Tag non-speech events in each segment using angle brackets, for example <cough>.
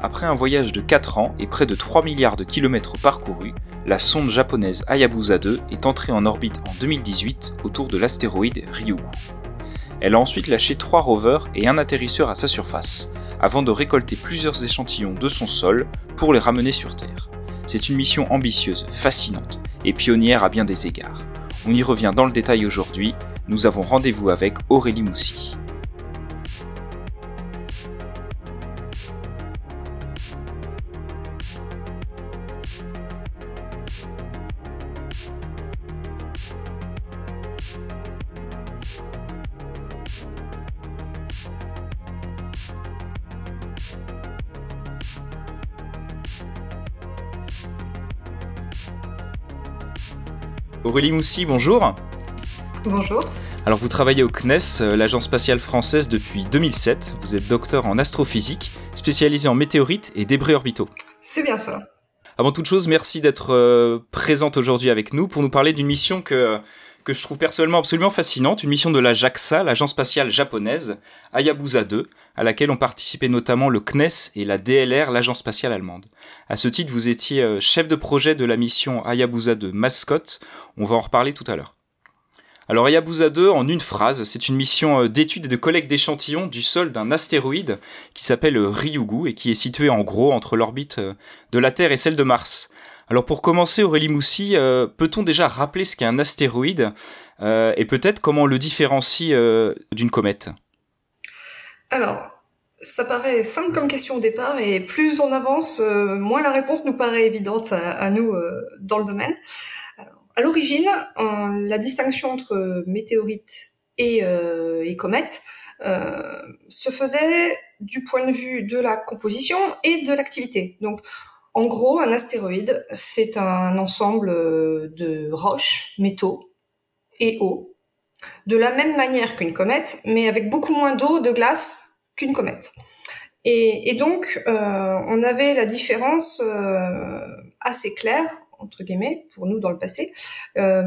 Après un voyage de 4 ans et près de 3 milliards de kilomètres parcourus, la sonde japonaise Hayabusa 2 est entrée en orbite en 2018 autour de l'astéroïde Ryugu. Elle a ensuite lâché 3 rovers et un atterrisseur à sa surface, avant de récolter plusieurs échantillons de son sol pour les ramener sur Terre. C'est une mission ambitieuse, fascinante et pionnière à bien des égards. On y revient dans le détail aujourd'hui, nous avons rendez-vous avec Aurélie Moussy. Aurélie Moussy, bonjour. Bonjour. Alors vous travaillez au CNES, euh, l'agence spatiale française depuis 2007. Vous êtes docteur en astrophysique, spécialisé en météorites et débris orbitaux. C'est bien ça. Avant toute chose, merci d'être euh, présente aujourd'hui avec nous pour nous parler d'une mission que, que je trouve personnellement absolument fascinante, une mission de la JAXA, l'agence spatiale japonaise, Hayabusa 2, à laquelle ont participé notamment le CNES et la DLR, l'agence spatiale allemande. À ce titre, vous étiez euh, chef de projet de la mission Hayabusa 2 Mascot, on va en reparler tout à l'heure. Alors Hayabusa 2, en une phrase, c'est une mission euh, d'étude et de collecte d'échantillons du sol d'un astéroïde qui s'appelle Ryugu et qui est situé en gros entre l'orbite euh, de la Terre et celle de Mars. Alors pour commencer, Aurélie Moussy, euh, peut-on déjà rappeler ce qu'est un astéroïde et peut-être comment on le différencie d'une comète? Alors, ça paraît simple comme question au départ et plus on avance, moins la réponse nous paraît évidente à, nous dans le domaine. À l'origine, la distinction entre météorite et, euh, et comète euh, se faisait du point de vue de la composition et de l'activité. Donc, en gros, un astéroïde, c'est un ensemble de roches, métaux et eau, de la même manière qu'une comète, mais avec beaucoup moins d'eau, de glace qu'une comète. Et, donc, euh, on avait la différence euh, assez claire entre guillemets, pour nous dans le passé. Euh,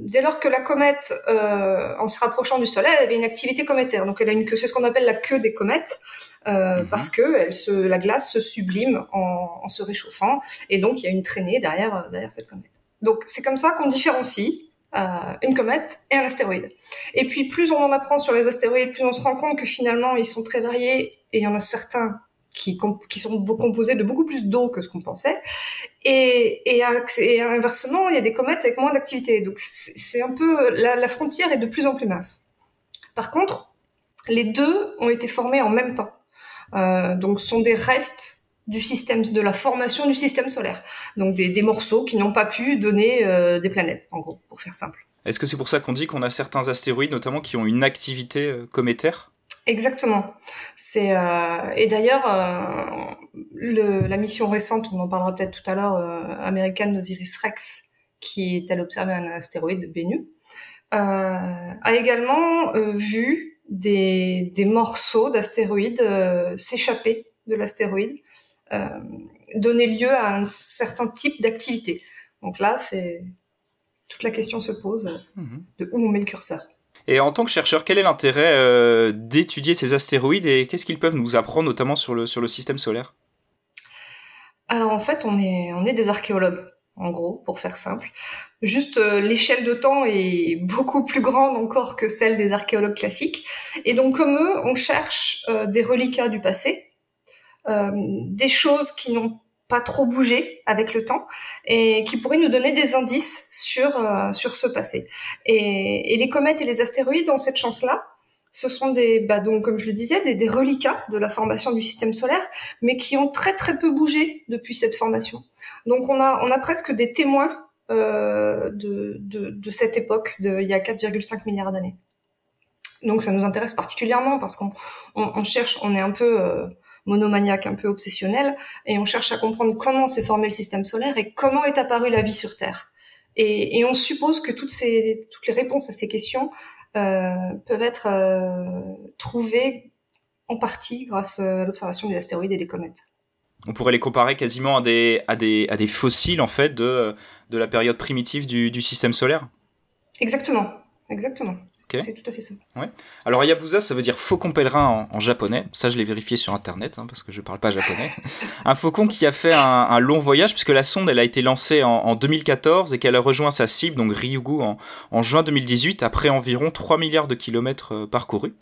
dès lors que la comète, euh, en se rapprochant du Soleil, avait une activité cométaire. Donc elle a une queue, c'est ce qu'on appelle la queue des comètes, euh, mhm. parce que elle se, la glace se sublime en, en, se réchauffant, et donc il y a une traînée derrière, derrière cette comète. Donc c'est comme ça qu'on différencie euh, une comète et un astéroïde. Et puis plus on en apprend sur les astéroïdes, plus on se rend compte que finalement ils sont très variés, et il y en a certains qui, qui sont composés de beaucoup plus d'eau que ce qu'on pensait. Et, et, inversement, il y a des comètes avec moins d'activité. Donc c'est un peu la, la, frontière est de plus en plus mince. Par contre, les deux ont été formés en même temps. Euh, donc sont des restes du système de la formation du système solaire. Donc des, des morceaux qui n'ont pas pu donner euh, des planètes, en gros, pour faire simple. Est-ce que c'est pour ça qu'on dit qu'on a certains astéroïdes, notamment, qui ont une activité euh, cométaire? Exactement. C'est euh, et d'ailleurs euh, la mission récente, on en parlera peut-être tout à l'heure, euh, américaine d'Osiris Rex, qui est allée observer un astéroïde Bennu, euh, a également euh, vu des, des morceaux d'astéroïdes s'échapper de l'astéroïde, donner lieu à un certain type d'activité. Donc là, c'est toute la question se pose mhm. de où on met le curseur. Et en tant que chercheur, quel est l'intérêt euh, d'étudier ces astéroïdes et qu'est-ce qu'ils peuvent nous apprendre notamment sur le, sur le système solaire? Alors en fait, on est, on est des archéologues, en gros, pour faire simple. Juste euh, l'échelle de temps est beaucoup plus grande encore que celle des archéologues classiques. Et donc comme eux, on cherche euh, des reliquats du passé, des choses qui n'ont pas trop bougé avec le temps et qui pourraient nous donner des indices sur, euh, sur ce passé. Et, et, les comètes et les astéroïdes ont cette chance-là. Ce sont des, bah donc, comme je le disais, des, des, reliquats de la formation du système solaire, mais qui ont très très peu bougé depuis cette formation. Donc on a, on a presque des témoins euh, de, cette époque, de, il y a 4,5 milliards d'années. Donc ça nous intéresse particulièrement parce qu'on on, on cherche, on est un peu euh, monomaniaque, un peu obsessionnel, et on cherche à comprendre comment s'est formé le système solaire et comment est apparue la vie sur Terre. Et, on suppose que toutes, les réponses à ces questions euh, peuvent être trouvées en partie grâce à l'observation des astéroïdes et des comètes. On pourrait les comparer quasiment à des, à des, à des fossiles en fait de, de la période primitive du, du système solaire Exactement, exactement. C'est tout à fait ça. Ouais. Alors Hayabusa, ça veut dire faucon pèlerin en, japonais. Ça, je l'ai vérifié sur internet hein, parce que je parle pas japonais. <laughs> un faucon qui a fait un, long voyage puisque la sonde, elle a été lancée en, 2014 et qu'elle a rejoint sa cible, donc Ryugu, en, en, juin 2018 après environ 3 milliards de kilomètres euh, parcourus.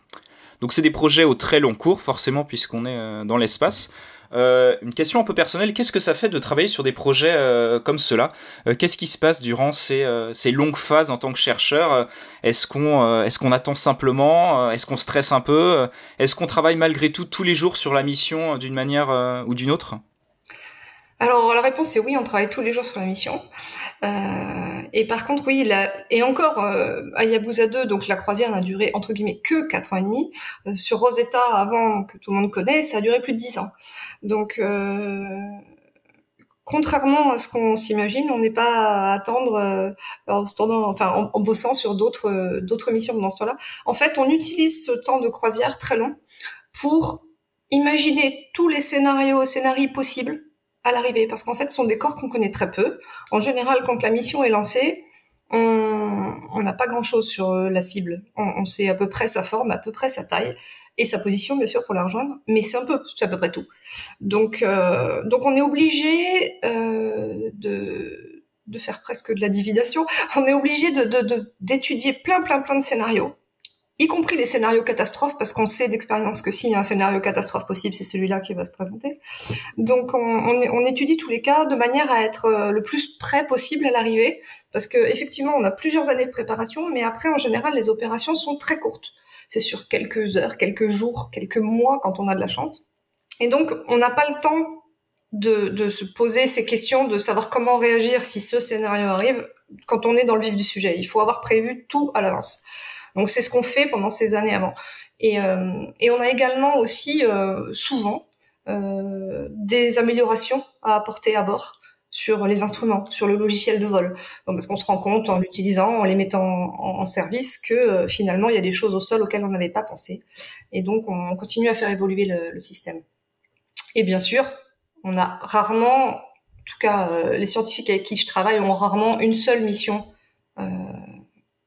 Donc c'est des projets au très long cours, forcément, puisqu'on est euh, dans l'espace. Euh, une question un peu personnelle, qu'est-ce que ça fait de travailler sur des projets euh, comme cela? Qu'est-ce qui se passe durant ces, ces, longues phases en tant que chercheur? Est-ce qu'on est qu'on attend simplement? Est-ce qu'on stresse un peu? Est-ce qu'on travaille malgré tout tous les jours sur la mission d'une manière ou d'une autre? Alors la réponse est oui, on travaille tous les jours sur la mission. Euh, et par contre, oui, la, et encore, euh, Hayabusa 2, donc la croisière n'a duré entre guillemets que 4 ans et demi. Euh, sur Rosetta, avant que tout le monde connaisse, ça a duré plus de 10 ans. Donc, euh, contrairement à ce qu'on s'imagine, on n'est pas à attendre euh, en, enfin, en, bossant sur d'autres d'autres missions pendant ce temps-là. En fait, on utilise ce temps de croisière très long pour imaginer tous les scénarios, scénarios possibles à l'arrivée, parce qu'en fait, ce sont des corps qu'on connaît très peu. En général, quand la mission est lancée, on n'a pas grand-chose sur euh, la cible. On, sait à peu près sa forme, à peu près sa taille et sa position, bien sûr, pour la rejoindre, mais c'est un peu, c'est à peu près tout. Donc, euh, donc on est obligé euh, de, de faire presque de la dividation. On est obligé de d'étudier plein, plein, plein de scénarios y compris les scénarios catastrophes, parce qu'on sait d'expérience que s'il y a un scénario catastrophe possible, c'est celui-là qui va se présenter. Donc on, on, étudie tous les cas de manière à être euh, le plus près possible à l'arrivée, parce que effectivement on a plusieurs années de préparation, mais après en général les opérations sont très courtes. C'est sur quelques heures, quelques jours, quelques mois quand on a de la chance. Et donc on n'a pas le temps de, de se poser ces questions, de savoir comment réagir si ce scénario arrive quand on est dans le vif du sujet. Il faut avoir prévu tout à l'avance. Donc c'est ce qu'on fait pendant ces années avant. Et, euh, et on a également aussi euh, souvent euh, des améliorations à apporter à bord sur les instruments, sur le logiciel de vol. Parce qu'on se rend compte en l'utilisant, en les mettant en, service, que finalement il y a des choses au sol auxquelles on n'avait pas pensé. Et donc on continue à faire évoluer le, système. Et bien sûr, on a rarement, en tout cas les scientifiques avec qui je travaille ont rarement une seule mission euh,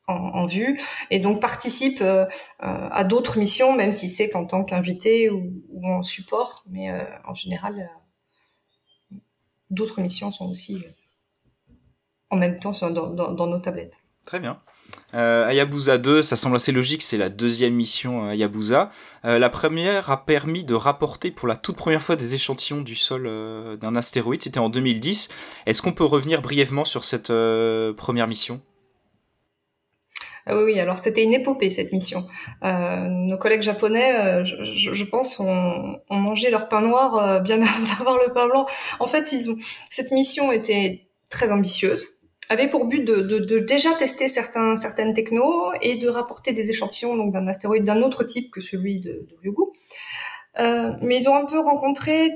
en, vue et donc participe euh, euh, à d'autres missions, même si c'est qu'en tant qu'invité ou, en support. Mais euh, en général, d'autres missions sont aussi en même temps dans, nos tablettes. Très bien. Euh, Hayabusa 2, ça semble assez logique, c'est la deuxième mission Hayabusa. la première a permis de rapporter pour la toute première fois des échantillons du sol d'un astéroïde, c'était en 2010. Est-ce qu'on peut revenir brièvement sur cette première mission? Ah oui, oui, alors c'était une épopée cette mission. Euh, nos collègues japonais, euh, je, je, pense, ont, ont, mangé leur pain noir euh, bien <laughs> avant d'avoir le pain blanc. En fait, ils ont... cette mission était très ambitieuse, avait pour but de, de, de, déjà tester certains, certaines technos et de rapporter des échantillons donc d'un astéroïde d'un autre type que celui de, de Ryugu. Euh, mais ils ont un peu rencontré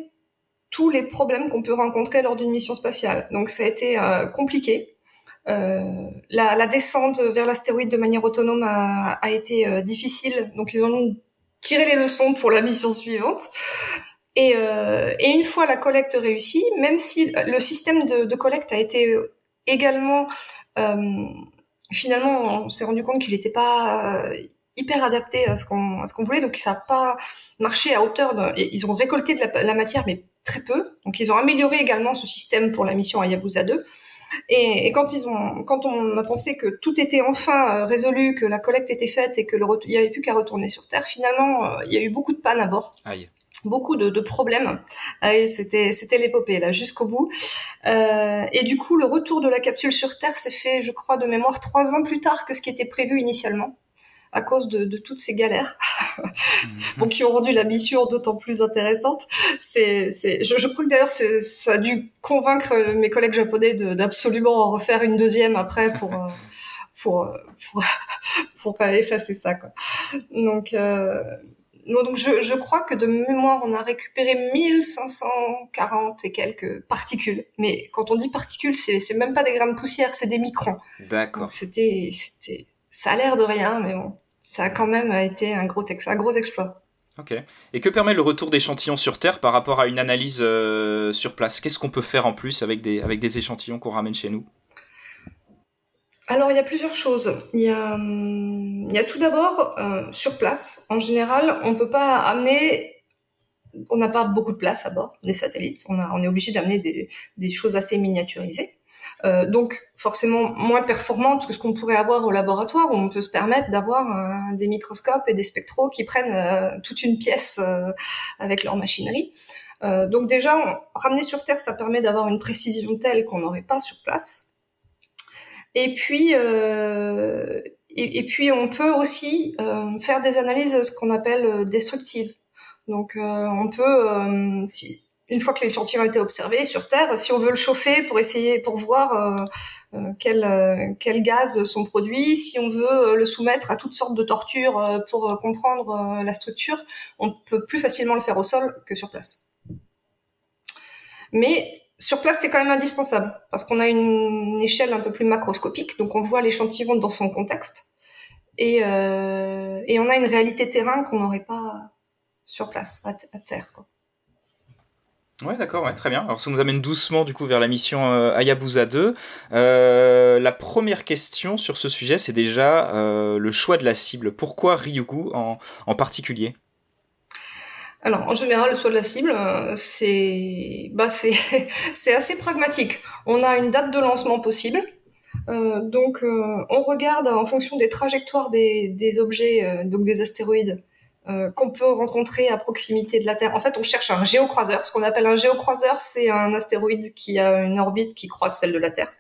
tous les problèmes qu'on peut rencontrer lors d'une mission spatiale. Donc ça a été euh, compliqué. Euh, la, la, descente vers l'astéroïde de manière autonome a, a été euh, difficile, donc ils ont tiré les leçons pour la mission suivante. Et, euh, et, une fois la collecte réussie, même si le système de, de collecte a été également, finalement, on s'est rendu compte qu'il n'était pas hyper adapté à ce qu'on voulait, donc ça n'a pas marché à hauteur. Ils ont récolté de la, la, matière, mais très peu. Donc ils ont amélioré également ce système pour la mission Hayabusa 2. Et, et, quand ils ont, quand on a pensé que tout était enfin euh, résolu, que la collecte était faite et que le il y avait plus qu'à retourner sur Terre, finalement, euh, il y a eu beaucoup de pannes à bord. Aïe. Beaucoup de, de problèmes. c'était, c'était l'épopée là jusqu'au bout. Euh, et du coup, le retour de la capsule sur Terre s'est fait, je crois, de mémoire trois ans plus tard que ce qui était prévu initialement à cause de, de toutes ces galères, bon, qui ont rendu la mission d'autant plus intéressante. C'est, c'est, je, je crois que d'ailleurs ça a dû convaincre mes collègues japonais d'absolument en refaire une deuxième après pour euh, pour, pour, <laughs> pour effacer ça. Quoi. Donc euh, donc je, je, crois que de mémoire, on a récupéré 1540 et quelques particules. Mais quand on dit particules, c'est, c'est même pas des grains de poussière, c'est des microns. D'accord. C'était, c'était, ça a l'air de rien, mais bon, ça a quand même été un gros, un gros exploit. Ok. Et que permet le retour d'échantillons sur Terre par rapport à une analyse euh, sur place? Qu'est-ce qu'on peut faire en plus avec des, avec des échantillons qu'on ramène chez nous? Alors il y a plusieurs choses. Il y a, il y a tout d'abord euh, sur place. En général, on peut pas amener, on n'a pas beaucoup de place à bord des satellites. On, a, on est obligé d'amener des, des, choses assez miniaturisées. Euh, donc forcément moins performantes que ce qu'on pourrait avoir au laboratoire où on peut se permettre d'avoir euh, des microscopes et des spectros qui prennent euh, toute une pièce avec leur machinerie. donc déjà, ramener sur Terre, ça permet d'avoir une précision telle qu'on n'aurait pas sur place. Et puis, euh, et, puis on peut aussi euh, faire des analyses ce qu'on appelle destructives. Donc euh, on peut, si, une fois que l'échantillon a été observé sur Terre, si on veut le chauffer pour essayer, pour voir quels quel gaz sont produits, si on veut le soumettre à toutes sortes de tortures pour comprendre la structure, on peut plus facilement le faire au sol que sur place. Mais sur place, c'est quand même indispensable parce qu'on a une échelle un peu plus macroscopique, donc on voit l'échantillon dans son contexte et, euh, et on a une réalité terrain qu'on n'aurait pas sur place, à, à terre. Quoi. Ouais, d'accord, ouais, très bien. Alors ça nous amène doucement du coup vers la mission euh, Hayabusa 2. Euh, la première question sur ce sujet, c'est déjà euh, le choix de la cible. Pourquoi Ryugu en, en particulier? Alors, en général, le choix de la cible, euh, c'est bah, c'est <laughs> assez pragmatique. On a une date de lancement possible. Donc, on regarde en fonction des trajectoires des, des objets, donc des astéroïdes, euh, qu'on peut rencontrer à proximité de la Terre. En fait, on cherche un géocroiseur. Ce qu'on appelle un géocroiseur, c'est un astéroïde qui a une orbite qui croise celle de la Terre,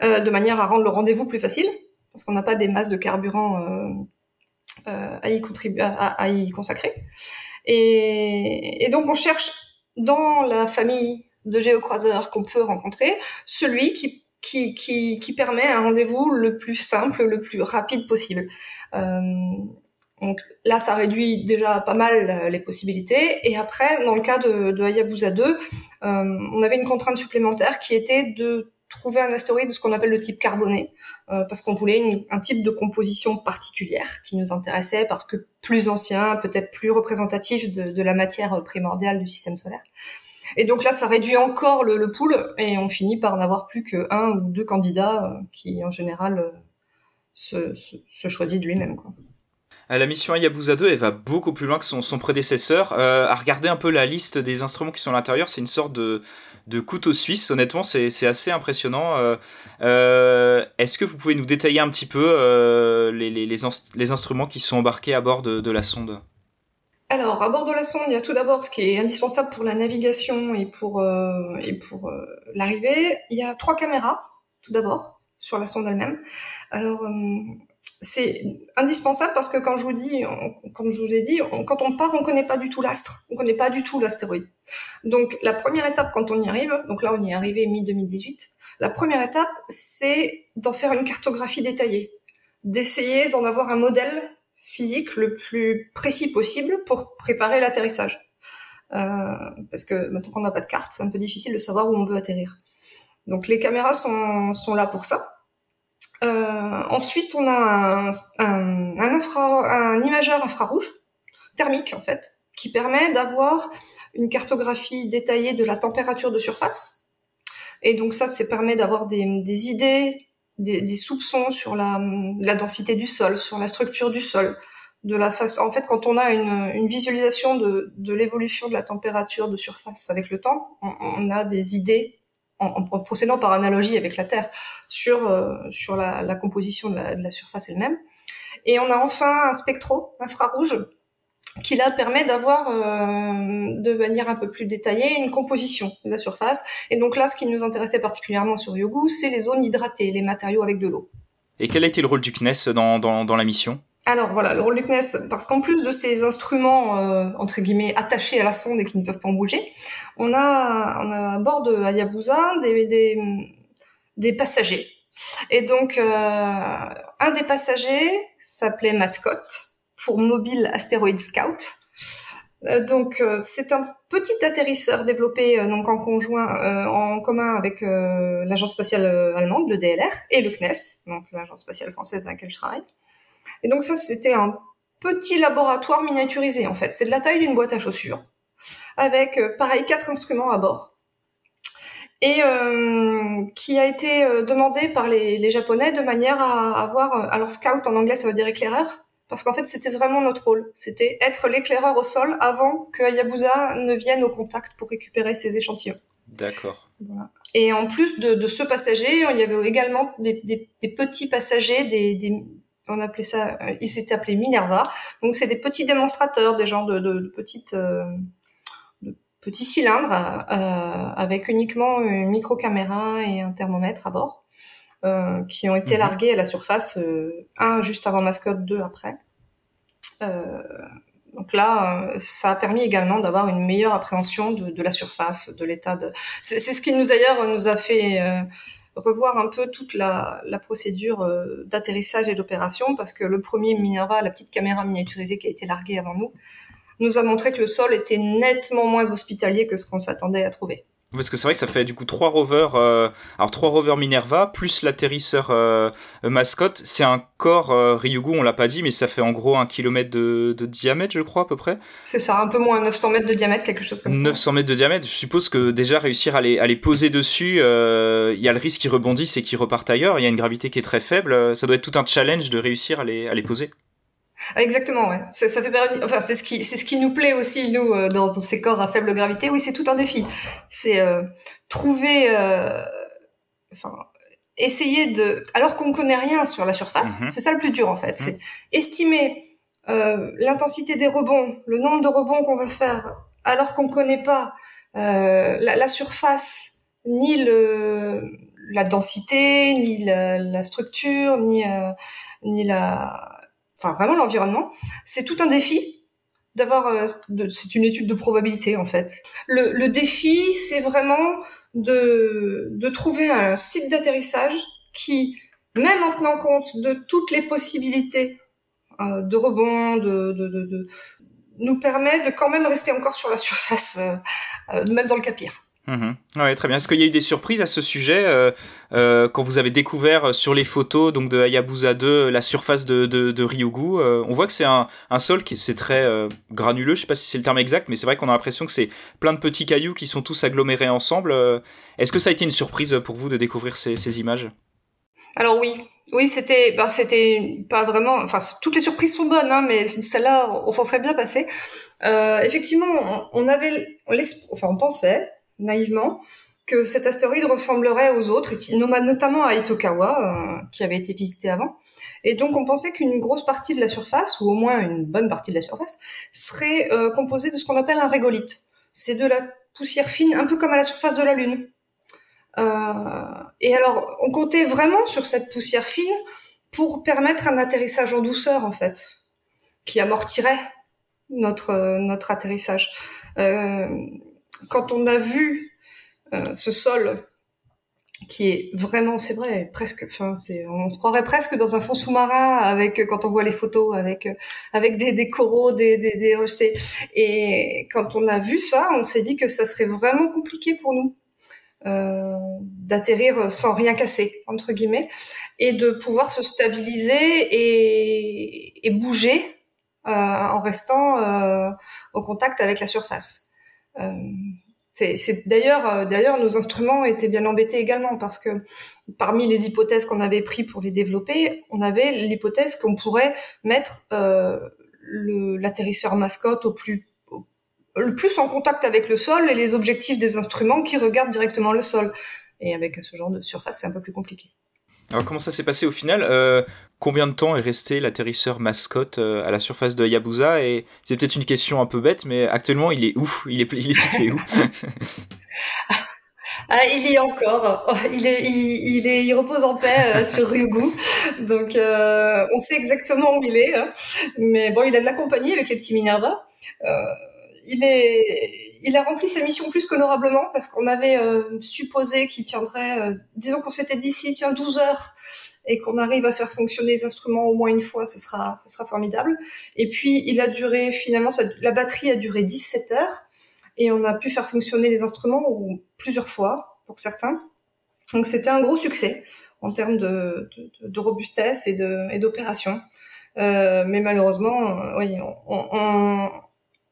de manière à rendre le rendez-vous plus facile, parce qu'on n'a pas des masses de carburant euh, à y à, y consacrer. Et, et, donc on cherche dans la famille de géocroiseurs qu'on peut rencontrer celui qui qui, qui, qui permet un rendez-vous le plus simple, le plus rapide possible. Euh, donc là, ça réduit déjà pas mal les possibilités. Et après, dans le cas de, de Hayabusa 2, euh, on avait une contrainte supplémentaire qui était de trouver un astéroïde de ce qu'on appelle le type carboné, euh, parce qu'on voulait une, un type de composition particulière qui nous intéressait, parce que plus ancien, peut-être plus représentatif de, de, la matière primordiale du système solaire. Et donc là, ça réduit encore le, le pool, et on finit par n'avoir plus qu'un ou deux candidats euh, qui, en général, euh, se, se, se choisit de lui-même. Quoi. La mission Hayabusa 2, elle va beaucoup plus loin que son, prédécesseur. Euh, à regarder un peu la liste des instruments qui sont à l'intérieur, c'est une sorte de, couteau suisse. Honnêtement, c'est assez impressionnant. Euh, euh, Est-ce que vous pouvez nous détailler un petit peu euh, les, instruments qui sont embarqués à bord de, la sonde? Alors, à bord de la sonde, il y a tout d'abord ce qui est indispensable pour la navigation et pour, euh, euh, l'arrivée. Il y a trois caméras, tout d'abord, sur la sonde elle-même. Alors, euh, c'est indispensable parce que quand je vous dis, comme je vous ai dit, quand on part, on connaît pas du tout l'astre, on connaît pas du tout l'astéroïde. Donc la première étape quand on y arrive, donc là on y est arrivé mi 2018, la première étape c'est d'en faire une cartographie détaillée, d'essayer d'en avoir un modèle physique le plus précis possible pour préparer l'atterrissage. Euh, parce que maintenant qu'on n'a pas de carte, c'est un peu difficile de savoir où on veut atterrir. Donc les caméras sont, sont là pour ça. Euh, ensuite, on a un, un, un, infra, un imageur infrarouge, thermique en fait, qui permet d'avoir une cartographie détaillée de la température de surface. Et donc ça, ça permet d'avoir des, des, idées, des, des, soupçons sur la, la, densité du sol, sur la structure du sol, de la face. En fait, quand on a une, une visualisation de, de l'évolution de la température de surface avec le temps, on, on a des idées en, en, procédant par analogie avec la Terre sur, euh, sur la, la, composition de la, de la surface elle-même. Et on a enfin un spectro infrarouge qui là permet d'avoir euh, de manière un peu plus détaillée une composition de la surface. Et donc là, ce qui nous intéressait particulièrement sur Yogu, c'est les zones hydratées, les matériaux avec de l'eau. Et quel a été le rôle du CNES dans, dans, dans la mission? Alors voilà, le rôle du CNES, parce qu'en plus de ces instruments euh, entre guillemets attachés à la sonde et qui ne peuvent pas en bouger, on a, on a à bord de Hayabusa des, des, des passagers. Et donc euh, un des passagers s'appelait Mascotte pour Mobile Asteroid Scout. Euh, donc euh, c'est un petit atterrisseur développé euh, donc en conjoint, euh, en commun avec l'agence spatiale allemande, le DLR, et le CNES, donc l'agence spatiale française à laquelle je travaille. Et donc ça, c'était un petit laboratoire miniaturisé en fait. C'est de la taille d'une boîte à chaussures, avec euh, pareil quatre instruments à bord. et qui a été demandé par les, les, Japonais de manière à avoir, alors scout en anglais ça veut dire éclaireur, parce qu'en fait c'était vraiment notre rôle, c'était être l'éclaireur au sol avant que Hayabusa ne vienne au contact pour récupérer ses échantillons. D'accord. Voilà. Et en plus de, de, ce passager, il y avait également des, des, des petits passagers, des, des, on appelait ça, euh, ils s'étaient appelés Minerva. Donc c'est des petits démonstrateurs, des gens de, de, petites, euh, de petits cylindres euh, avec uniquement une micro caméra et un thermomètre à bord, euh, qui ont été mhm. largués à la surface, un juste avant mascotte, deux après. donc là, ça a permis également d'avoir une meilleure appréhension de, de la surface, de l'état de. C'est ce qui nous d'ailleurs nous a fait revoir un peu toute la, procédure euh, d'atterrissage et d'opération parce que le premier Minerva, la petite caméra miniaturisée qui a été larguée avant nous, nous a montré que le sol était nettement moins hospitalier que ce qu'on s'attendait à trouver. Parce que c'est vrai que ça fait du coup trois rovers, euh, alors trois rovers Minerva plus l'atterrisseur euh, mascotte. C'est un corps euh, Ryugu, on l'a pas dit, mais ça fait en gros un kilomètre de, de diamètre, je crois à peu près. C'est ça, un peu moins 900 mètres de diamètre, quelque chose comme 900 ça. 900 mètres de diamètre. Je suppose que déjà réussir à les, à les poser dessus, il y a le risque qu'ils rebondissent et qu'ils repartent ailleurs. Il y a une gravité qui est très faible. Ça doit être tout un challenge de réussir à les, à les poser. Ah, exactement, ouais. Ça, ça fait enfin c'est ce qui c'est ce qui nous plaît aussi nous euh, dans, dans, ces corps à faible gravité. Oui, c'est tout un défi. C'est euh, trouver, euh, enfin essayer de, alors qu'on connaît rien sur la surface, mhm. c'est ça le plus dur en fait. Mhm. C'est estimer euh, l'intensité des rebonds, le nombre de rebonds qu'on veut faire, alors qu'on connaît pas la, la, surface ni le la densité, ni la, la structure, ni ni la enfin vraiment l'environnement, c'est tout un défi d'avoir, euh, c'est une étude de probabilité en fait. Le, le défi, c'est vraiment de, de trouver un site d'atterrissage qui, même en tenant compte de toutes les possibilités euh, de rebond, de, de, de, nous permet de quand même rester encore sur la surface, euh, euh même dans le cas pire. Mmh. Ouais, très bien. Est-ce qu'il y a eu des surprises à ce sujet euh, euh, quand vous avez découvert sur les photos donc de Hayabusa 2 la surface de, de, de Ryugu euh, On voit que c'est un, un, sol qui c'est très euh, granuleux. Je sais pas si c'est le terme exact, mais c'est vrai qu'on a l'impression que c'est plein de petits cailloux qui sont tous agglomérés ensemble. Euh, est-ce que ça a été une surprise pour vous de découvrir ces, ces images? Alors oui, oui, c'était, ben, c'était pas vraiment. Enfin, toutes les surprises sont bonnes, hein, mais celle-là, on s'en serait bien passé. Euh, effectivement, on, on avait, on, enfin, on pensait naïvement que cet astéroïde ressemblerait aux autres, notamment à Itokawa, euh, qui avait été visité avant. Et donc on pensait qu'une grosse partie de la surface, ou au moins une bonne partie de la surface, serait euh, composée de ce qu'on appelle un régolithe. C'est de la poussière fine, un peu comme à la surface de la Lune. Euh, et alors on comptait vraiment sur cette poussière fine pour permettre un atterrissage en douceur, en fait, qui amortirait notre, notre atterrissage. Euh, quand on a vu euh, ce sol qui est vraiment, c'est vrai, presque, enfin, on se croirait presque dans un fond sous-marin avec, quand on voit les photos, avec, avec des, des coraux, des, des, des rochers. Et quand on a vu ça, on s'est dit que ça serait vraiment compliqué pour nous. Euh, d'atterrir sans rien casser entre guillemets et de pouvoir se stabiliser et, et bouger euh, en restant euh, au contact avec la surface. Euh, c'est d'ailleurs, euh, d'ailleurs, nos instruments étaient bien embêtés également parce que parmi les hypothèses qu'on avait pris pour les développer, on avait l'hypothèse qu'on pourrait mettre euh, l'atterrisseur mascotte au plus le plus en contact avec le sol et les objectifs des instruments qui regardent directement le sol. Et avec ce genre de surface, c'est un peu plus compliqué. Alors comment ça s'est passé au final? Combien de temps est resté l'atterrisseur mascotte euh, à la surface de Hayabusa Et c'est peut-être une question un peu bête, mais actuellement il est où il est, situé où? <laughs> Ah, il y est encore. Oh, il, est, il, est, il repose en paix euh, sur Ryugu. Donc, euh, on sait exactement où il est. Hein. Mais bon, il a de la compagnie avec les petits Minerva. Il est, il a rempli sa mission plus qu'honorablement parce qu'on avait euh, supposé qu'il tiendrait, euh, disons qu'on s'était dit s'il tient 12 heures et qu'on arrive à faire fonctionner les instruments au moins une fois, ce sera, ce sera formidable. Et puis il a duré finalement, la batterie a duré 17 heures et on a pu faire fonctionner les instruments plusieurs fois pour certains. Donc c'était un gros succès en termes de, robustesse et d'opération. Euh, mais malheureusement, oui,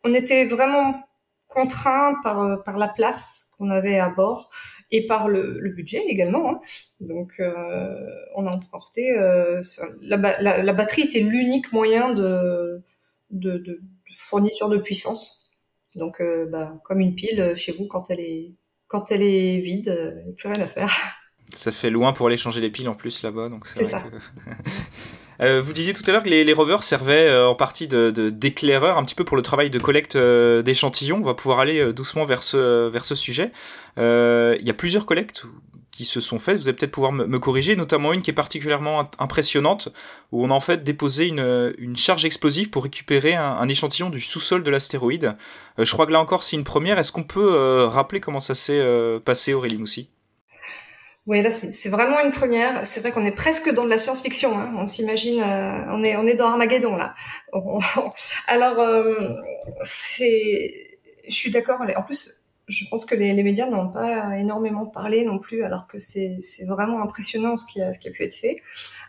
on était vraiment contraint par, euh, par la place qu'on avait à bord et par le, budget également. Hein. Donc, on a emporté la, la, batterie était l'unique moyen de, de, de, fourniture de puissance. Donc, bah, comme une pile chez vous quand elle est quand elle est vide, il n'y a plus rien à faire. Ça fait loin pour aller changer les piles en plus là-bas. C'est ça. Euh, vous disiez tout à l'heure que les, rovers servaient euh, en partie d'éclaireurs de, un petit peu pour le travail de collecte euh, d'échantillons. On va pouvoir aller doucement vers ce, vers ce sujet. Il y a plusieurs collectes qui se sont faites. Vous allez peut-être pouvoir me, corriger, notamment une qui est particulièrement impressionnante, où on a en fait déposé une, une charge explosive pour récupérer un, un échantillon du sous-sol de l'astéroïde. je crois que là encore c'est une première. Est-ce qu'on peut rappeler comment ça s'est passé, Aurélie Moussi? Oui, là, c'est vraiment une première. C'est vrai qu'on est presque dans de la science-fiction. Hein. On s'imagine, euh, on est, on est dans Armageddon là. <laughs> Alors, euh, c'est, je suis d'accord. En plus, je pense que les, les médias n'ont pas énormément parlé non plus, alors que c'est vraiment impressionnant ce qui a, ce qui a pu être fait.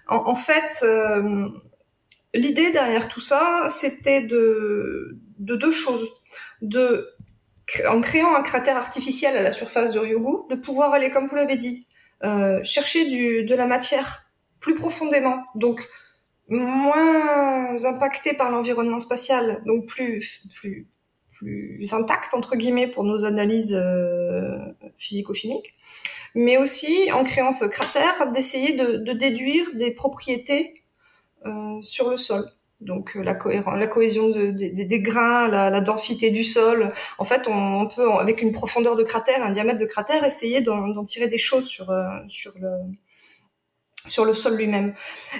En, en fait, euh, l'idée derrière tout ça, c'était de, de deux choses. De en créant un cratère artificiel à la surface de Ryugu, de pouvoir aller, comme vous l'avez dit, euh, chercher du, de la matière plus profondément, donc moins impacté par l'environnement spatial, donc plus, plus, plus intact, entre guillemets, pour nos analyses euh, physico-chimiques, mais aussi, en créant ce cratère, d'essayer de, de, déduire des propriétés euh, sur le sol donc euh, la, la cohésion des grains, la, densité du sol. En fait, on, peut, avec une profondeur de cratère, un diamètre de cratère, essayer d'en tirer des choses sur, euh, sur, le, sur le sol lui-même.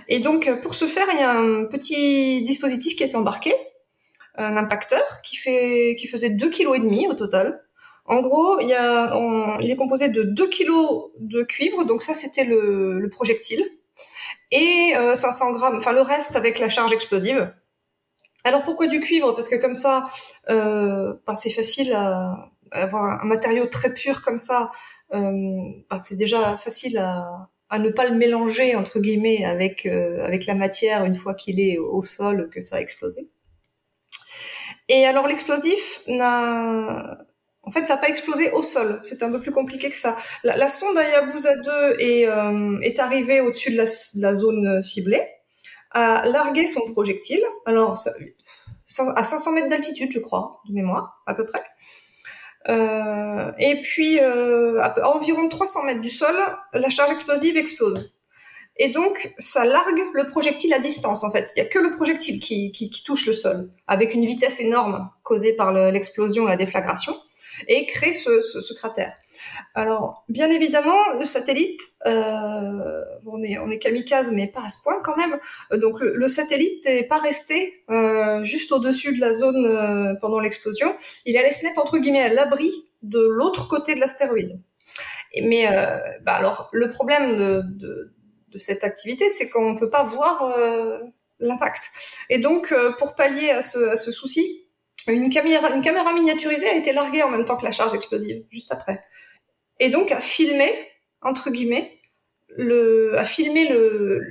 Et donc, pour ce faire, il y a un petit dispositif qui est embarqué, un impacteur qui, fait, qui faisait 2,5 kg au total. En gros, il, y a, il est composé de 2 kg de cuivre, donc ça c'était le, le projectile et 500 euh, grammes, enfin le reste avec la charge explosive. Alors pourquoi du cuivre? Parce que comme ça, euh, bah, c'est facile à, avoir un matériau très pur comme ça. Euh, bah, c'est déjà facile à, ne pas le mélanger entre guillemets avec avec la matière une fois qu'il est au sol que ça a explosé. Et alors l'explosif n'a en fait, ça n'a pas explosé au sol. C'est un peu plus compliqué que ça. La, sonde Hayabusa 2 est, euh, est arrivée au-dessus de la, zone ciblée, a largué son projectile. Alors, à 500 mètres d'altitude, je crois, de mémoire, à peu près. Euh, et puis, euh, à, environ 300 mètres du sol, la charge explosive explose. Et donc, ça largue le projectile à distance, en fait. Il n'y a que le projectile qui, qui, touche le sol, avec une vitesse énorme causée par l'explosion, la déflagration et crée ce, ce, ce, cratère. Alors, bien évidemment, le satellite, euh, on est on est kamikaze, mais pas à ce point quand même. Donc, le, satellite n'est pas resté euh, juste au-dessus de la zone euh, pendant l'explosion. Il allait se mettre entre guillemets à l'abri de l'autre côté de l'astéroïde. Mais euh, bah alors, le problème de, de, de cette activité, c'est qu'on ne peut pas voir euh, l'impact. Et donc, pour pallier à ce, à ce souci, une caméra, une caméra miniaturisée a été larguée en même temps que la charge explosive, juste après. Et donc a filmé, entre guillemets, le, a filmé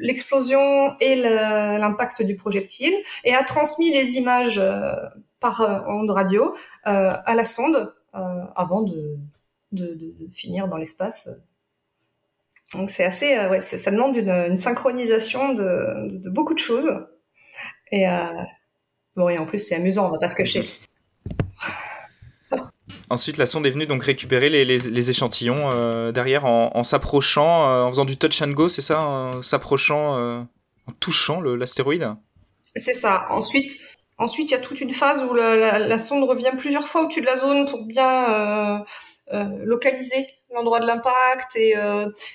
l'explosion et l'impact du projectile et a transmis les images euh, par euh, onde radio euh, à la sonde avant de, de, de, finir dans l'espace. Donc c'est assez, ouais, ça demande une, une synchronisation de, de, beaucoup de choses. Et, Bon, et en plus, c'est amusant, on va pas se cacher. <laughs> Ensuite, la sonde est venue donc récupérer les, les, échantillons euh, derrière en, s'approchant, euh, en faisant du touch and go, c'est ça En s'approchant, euh, en touchant l'astéroïde C'est ça. Ensuite, ensuite, il y a toute une phase où la, la, sonde revient plusieurs fois au-dessus de la zone pour bien localiser l'endroit de l'impact et,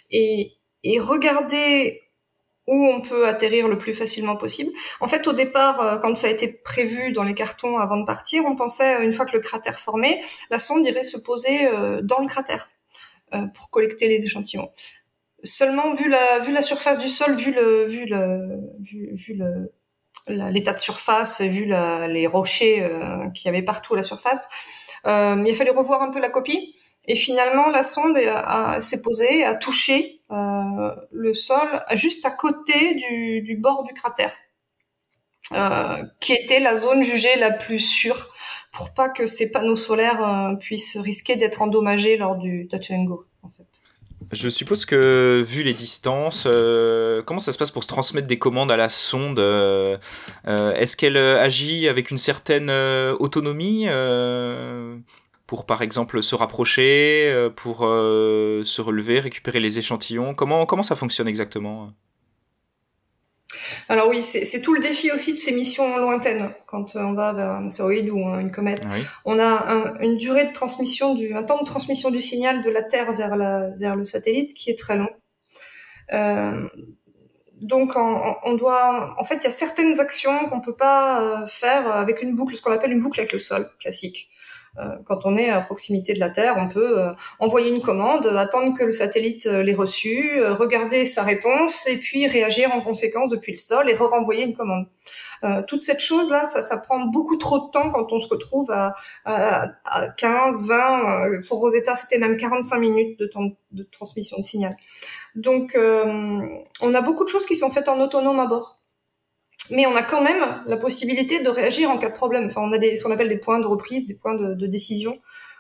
et, et regarder où on peut atterrir le plus facilement possible. En fait, au départ, euh, quand ça a été prévu dans les cartons avant de partir, on pensait, euh, une fois que le cratère formé, la sonde irait se poser euh, dans le cratère pour collecter les échantillons. Seulement, vu la, vu la surface du sol, vu le, vu le, vu, le, l'état de surface, vu les rochers qu'il y avait partout à la surface, il a fallu revoir un peu la copie. Et finalement, la sonde s'est posée, a touché euh, le sol juste à côté du, bord du cratère, euh, qui était la zone jugée la plus sûre pour pas que ces panneaux solaires euh, puissent risquer d'être endommagés lors du touch and go. Je suppose que, vu les distances, comment ça se passe pour se transmettre des commandes à la sonde Est-ce qu'elle agit avec une certaine autonomie pour, par exemple, se rapprocher, pour se relever, récupérer les échantillons comment, comment ça fonctionne exactement? Alors oui, c'est tout le défi aussi de ces missions lointaines. Quand on va vers un astéroïde ou une comète, on a une durée de transmission, du, un temps de transmission du signal de la Terre vers, la, vers le satellite qui est très long. Euh, donc on, doit, en fait, il y a certaines actions qu'on peut pas euh, faire avec une boucle, ce qu'on appelle une boucle avec le sol classique. Euh, quand on est à proximité de la Terre, on peut euh, envoyer une commande, attendre que le satellite euh, l'ait reçue, regarder sa réponse et puis réagir en conséquence depuis le sol et re-renvoyer une commande. toute cette chose-là, ça, ça prend beaucoup trop de temps quand on se retrouve à, à, à 15, 20, pour Rosetta, c'était même 45 minutes de temps de transmission de signal. Donc, on a beaucoup de choses qui sont faites en autonome à bord mais on a quand même la possibilité de réagir en cas de problème. Enfin, on a des, ce qu'on appelle des points de reprise, des points de, décision,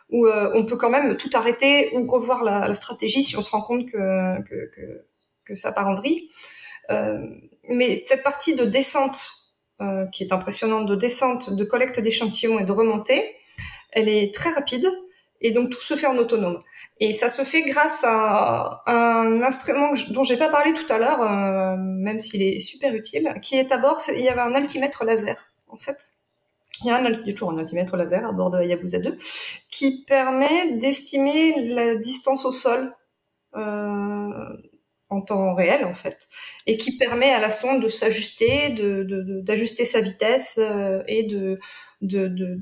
où euh, on peut quand même tout arrêter ou revoir la, stratégie si on se rend compte que, que, que, que ça part en vrille. Euh, mais cette partie de descente, euh, qui est impressionnante, de descente, de collecte d'échantillons et de remontée, elle est très rapide, et donc tout se fait en autonome. Et ça se fait grâce à un instrument dont j'ai pas parlé tout à l'heure, euh, même s'il est super utile, qui est à bord, il y avait un altimètre laser, en fait. Il y a, un, toujours un altimètre laser à bord de Hayabusa 2 qui permet d'estimer la distance au sol euh, en temps réel en fait, et qui permet à la sonde de s'ajuster, d'ajuster de, sa vitesse euh, et de, de, de,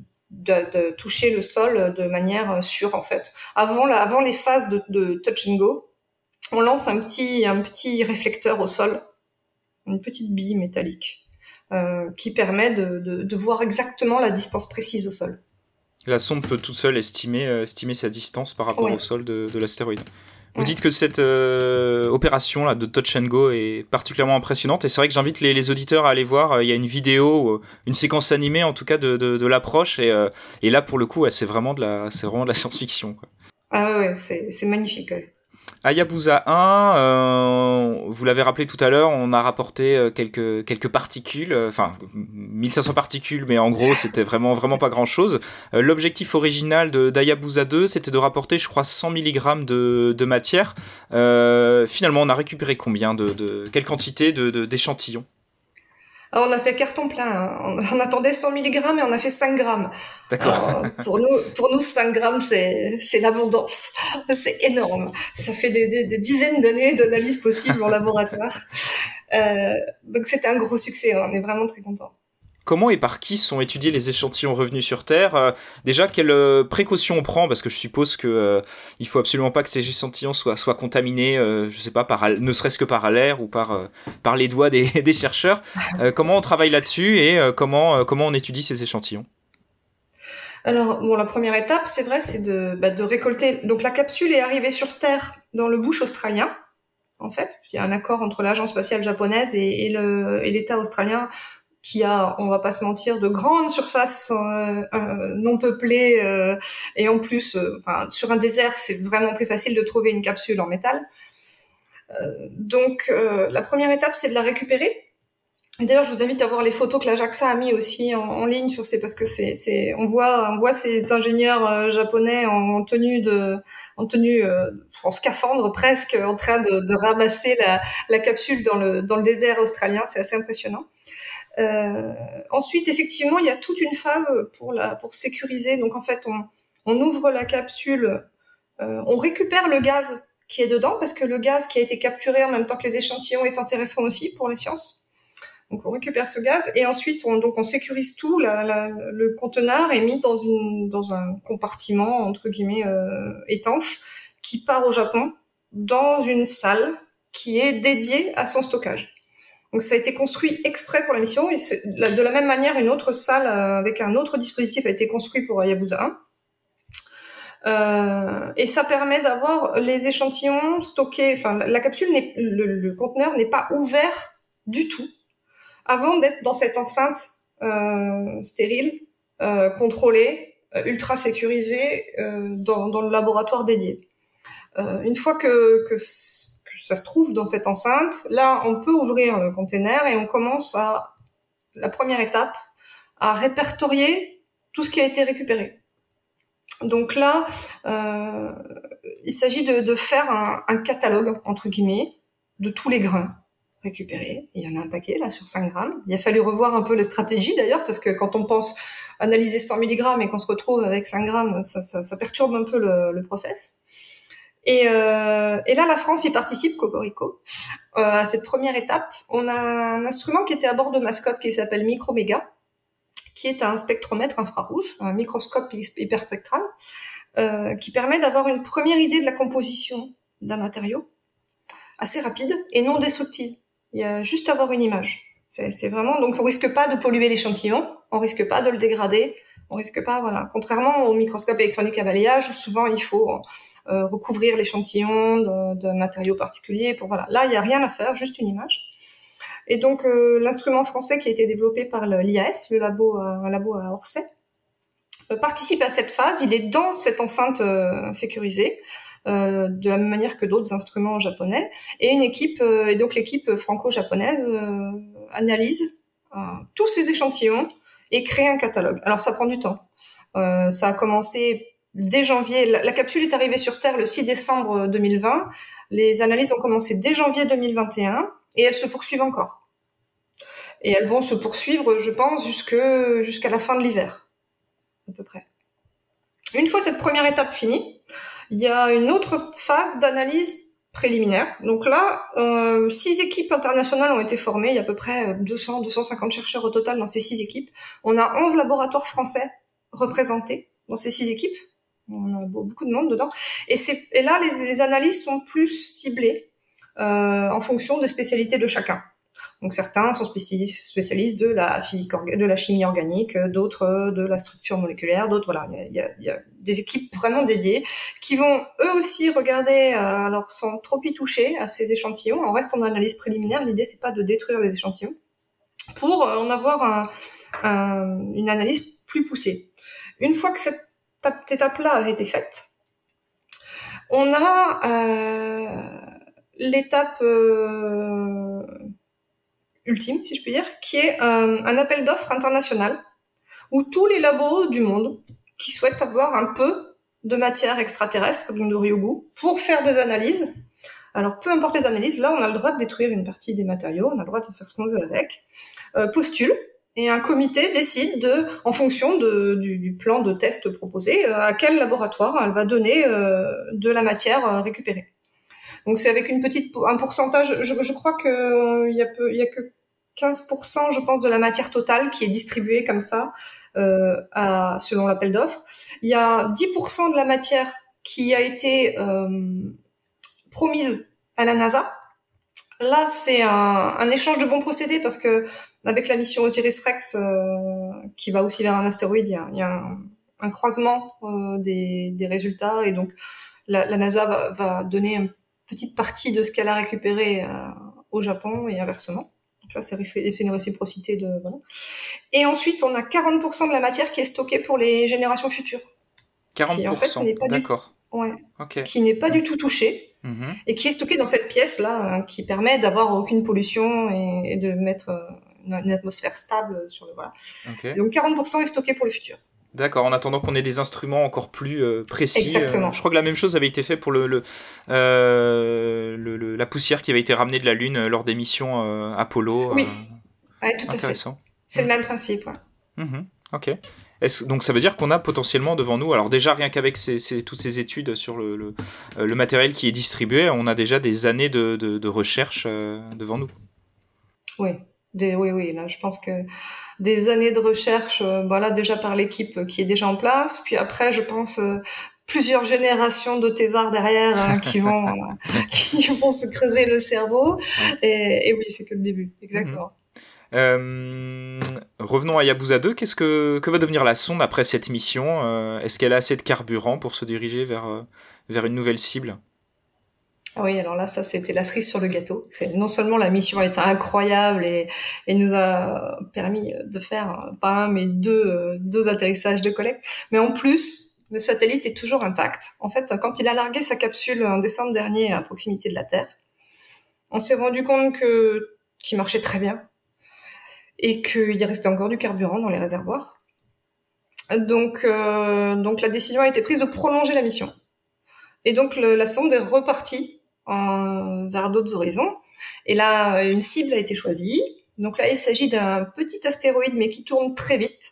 toucher le sol de manière sûre en fait. Avant, la, avant les phases de, de, touch and go, on lance un petit, un petit réflecteur au sol, une petite bille métallique, euh, qui permet de, de, voir exactement la distance précise au sol. La sonde peut toute seule estimer, euh, estimer sa distance par rapport au sol de, de l'astéroïde. Vous dites que cette euh, opération là de Touch and Go est particulièrement impressionnante et c'est vrai que j'invite les, auditeurs à aller voir. Euh, il y a une vidéo, euh, une séquence animée en tout cas de, de, l'approche et, et, là pour le coup c'est vraiment de la c'est vraiment de la science-fiction. Ah ouais, c'est magnifique. Hayabusa 1, euh, vous l'avez rappelé tout à l'heure, on a rapporté euh, quelques, quelques particules, euh, enfin 1500 particules, mais en gros c'était vraiment, vraiment pas grand chose. L'objectif original de d'Hayabusa 2, c'était de rapporter, je crois, 100 mg de, de matière. finalement, on a récupéré combien de, de quelle quantité d'échantillons? Alors, on a fait carton plein. Hein. On, attendait 100 mg et on a fait 5 grammes. D'accord. pour nous, pour nous, 5 grammes, c'est, c'est l'abondance. C'est énorme. Ça fait des, des, des dizaines d'années d'analyse possible en laboratoire. Euh, donc, c'était un gros succès. Hein. On est vraiment très contents comment et par qui sont étudiés les échantillons revenus sur Terre euh, Déjà, quelles euh, précautions on prend Parce que je suppose que euh, il faut absolument pas que ces échantillons soient, contaminés, je sais pas, par, ne serait-ce que par l'air ou par, par les doigts des, <laughs> chercheurs. comment on travaille là-dessus et comment, comment on étudie ces échantillons? Alors, bon, la première étape, c'est vrai, c'est de, bah, de récolter. Donc, la capsule est arrivée sur Terre dans le bush australien en fait. Il y a un accord entre l'agence spatiale japonaise et l'État australien qui a, on va pas se mentir, de grandes surfaces euh, euh, non peuplées euh, et en plus, enfin, sur un désert, c'est vraiment plus facile de trouver une capsule en métal. donc, la première étape, c'est de la récupérer. Et d'ailleurs, je vous invite à voir les photos que la JAXA a mis aussi en, ligne sur ces, parce que c'est, c'est, on voit, on voit ces ingénieurs japonais en, tenue de, en tenue, en scaphandre presque, en train de, de ramasser la, la capsule dans le, dans le désert australien. C'est assez impressionnant. Euh, ensuite, effectivement, il y a toute une phase pour, sécuriser. Donc, en fait, on, ouvre la capsule, euh, on récupère le gaz qui est dedans, parce que le gaz qui a été capturé en même temps que les échantillons est intéressant aussi pour les sciences. Donc, on récupère ce gaz et ensuite, on, donc, on sécurise tout. Le conteneur est mis dans un compartiment, entre guillemets, euh, étanche, qui part au Japon dans une salle qui est dédiée à son stockage. Donc ça a été construit exprès pour la mission. De la même manière, une autre salle euh, avec un autre dispositif a été construit pour Hayabusa 1. Euh, et ça permet d'avoir les échantillons stockés. Enfin, la capsule, le, le conteneur n'est pas ouvert du tout avant d'être dans cette enceinte euh, stérile, euh, contrôlée, euh, ultra sécurisée euh, dans, dans, le laboratoire dédié. une fois que, que, ça se trouve dans cette enceinte, là, on peut ouvrir le container et on commence à la première étape à répertorier tout ce qui a été récupéré. Donc là, euh, il s'agit de, de, faire un, un, catalogue, entre guillemets, de tous les grains récupérés. Il y en a un paquet, là, sur 5 grammes. Il a fallu revoir un peu les stratégies, d'ailleurs, parce que quand on pense analyser 100 mg et qu'on se retrouve avec 5 grammes, ça, ça, ça perturbe un peu le, le process. Et, euh, et, là, la France y participe, Cocorico, euh, à cette première étape. On a un instrument qui était à bord de mascotte qui s'appelle Microméga, qui est un spectromètre infrarouge, un microscope hyperspectral, euh, qui permet d'avoir une première idée de la composition d'un matériau assez rapide et non destructive. Il y a juste avoir une image. C'est vraiment donc on risque pas de polluer l'échantillon, on risque pas de le dégrader, on risque pas voilà. Contrairement au microscope électronique à balayage où souvent il faut euh, recouvrir l'échantillon de, de, matériaux particuliers pour voilà. Là il y a rien à faire, juste une image. Et donc euh, l'instrument français qui a été développé par l'IAS, le labo, euh, un labo à Orsay, euh, participe à cette phase. Il est dans cette enceinte sécurisée. Euh, de la même manière que d'autres instruments japonais. Et une équipe, euh, et donc l'équipe franco-japonaise, euh, analyse tous ces échantillons et crée un catalogue. Alors ça prend du temps. ça a commencé dès janvier. La, capsule est arrivée sur Terre le 6 décembre 2020. Les analyses ont commencé dès janvier 2021 et elles se poursuivent encore. Et elles vont se poursuivre, je pense, jusqu'à la fin de l'hiver, à peu près. Une fois cette première étape finie, il y a une autre phase d'analyse préliminaire. Donc là, euh, six équipes internationales ont été formées. Il y a à peu près 200, 250 chercheurs au total dans ces six équipes. On a 11 laboratoires français représentés dans ces six équipes. On a beaucoup de monde dedans. Et, et là, les, les, analyses sont plus ciblées euh, en fonction des spécialités de chacun. Donc certains sont spécialistes de la physique, de la chimie organique, d'autres euh, de la structure moléculaire, d'autres voilà, il y a, y a, des équipes vraiment dédiées qui vont eux aussi regarder, euh, alors sans trop y toucher ces échantillons. On reste en analyse préliminaire. L'idée c'est pas de détruire les échantillons pour euh, en avoir un, une analyse plus poussée. Une fois que cette étape-là a été faite, on a euh, l'étape euh, ultime, si je puis dire, qui est euh, un appel d'offres international où tous les labos du monde qui souhaitent avoir un peu de matière extraterrestre, comme de Ryugu, pour faire des analyses. Alors, peu importe les analyses, là, on a le droit de détruire une partie des matériaux, on a le droit de faire ce qu'on veut avec, euh, postule, et un comité décide de, en fonction du, plan de test proposé, euh, à quel laboratoire elle va donner euh, de la matière euh, récupérée. Donc c'est avec un pourcentage. Je, crois que il y a il a que 15%, je pense, de la matière totale qui est distribuée comme ça selon l'appel d'offres. Il y a 10% de la matière qui a été promise à la NASA. Là, c'est un, un, échange de bons procédés parce que avec la mission Osiris-Rex euh, qui va aussi vers un astéroïde, il y a, il y a un, un, croisement euh, des, des, résultats et donc la, la NASA va, va, donner une petite partie de ce qu'elle a récupéré euh, au Japon et inversement. Donc là, c'est une réciprocité de voilà. Et ensuite, on a 40% de la matière qui est stockée pour les générations futures. 40%, en fait, d'accord. Ouais. Okay. Qui n'est pas du tout touchée mm -hmm. et qui est stockée dans cette pièce là, hein, qui permet d'avoir aucune pollution et, et de mettre une, une, atmosphère stable sur le voilà. Okay. Donc 40% est stocké pour le futur. D'accord, en attendant qu'on ait des instruments encore plus euh, précis. Exactement. Euh, je crois que la même chose avait été fait pour le, le, euh, le, la poussière qui avait été ramenée de la Lune lors des missions Apollo. Oui, ouais, tout Intéressant. à fait. C'est mmh. le même principe. Ouais. Mmh. Ok. donc ça veut dire qu'on a potentiellement devant nous, alors déjà rien qu'avec ces, ces, toutes ces études sur le, le, le, matériel qui est distribué, on a déjà des années de, de, de recherche devant nous. Oui, des, oui, oui, là je pense que des années de recherche, euh, voilà, déjà par l'équipe qui est déjà en place. Puis après, je pense euh, plusieurs générations de thésards derrière hein, qui <laughs> vont qui vont se creuser le cerveau. Et, et oui, c'est que le début, exactement. Euh, revenons à Yabusa 2. Qu'est-ce que, que va devenir la sonde après cette mission? Euh, Est-ce qu'elle a assez de carburant pour se diriger vers, euh, vers une nouvelle cible? Ah oui, alors là, ça, c'était la cerise sur le gâteau. C'est non seulement la mission été incroyable et, et nous a permis de faire pas un, mais deux, deux atterrissages de collecte, mais en plus, Le satellite est toujours intact. En fait, quand il a largué sa capsule en décembre dernier à proximité de la Terre, on s'est rendu compte que qu'il marchait très bien et qu'il restait encore du carburant dans les réservoirs. Donc, euh, donc la décision a été prise de prolonger la mission. Et donc la sonde est repartie vers d'autres horizons. Et là, une cible a été choisie. Donc là, il s'agit d'un petit astéroïde, mais qui tourne très vite,